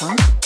Huh?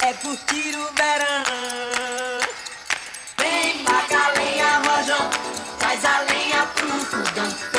É curtir o verão. Vem, a lenha, rojão, traz a lenha pro fogão.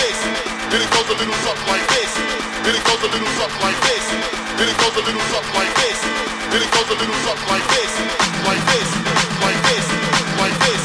This. Then it goes a little something like this. Then it goes a little something like this. Then it goes a little something like this. Then it goes a little something like this. Like this. Like this. Like this.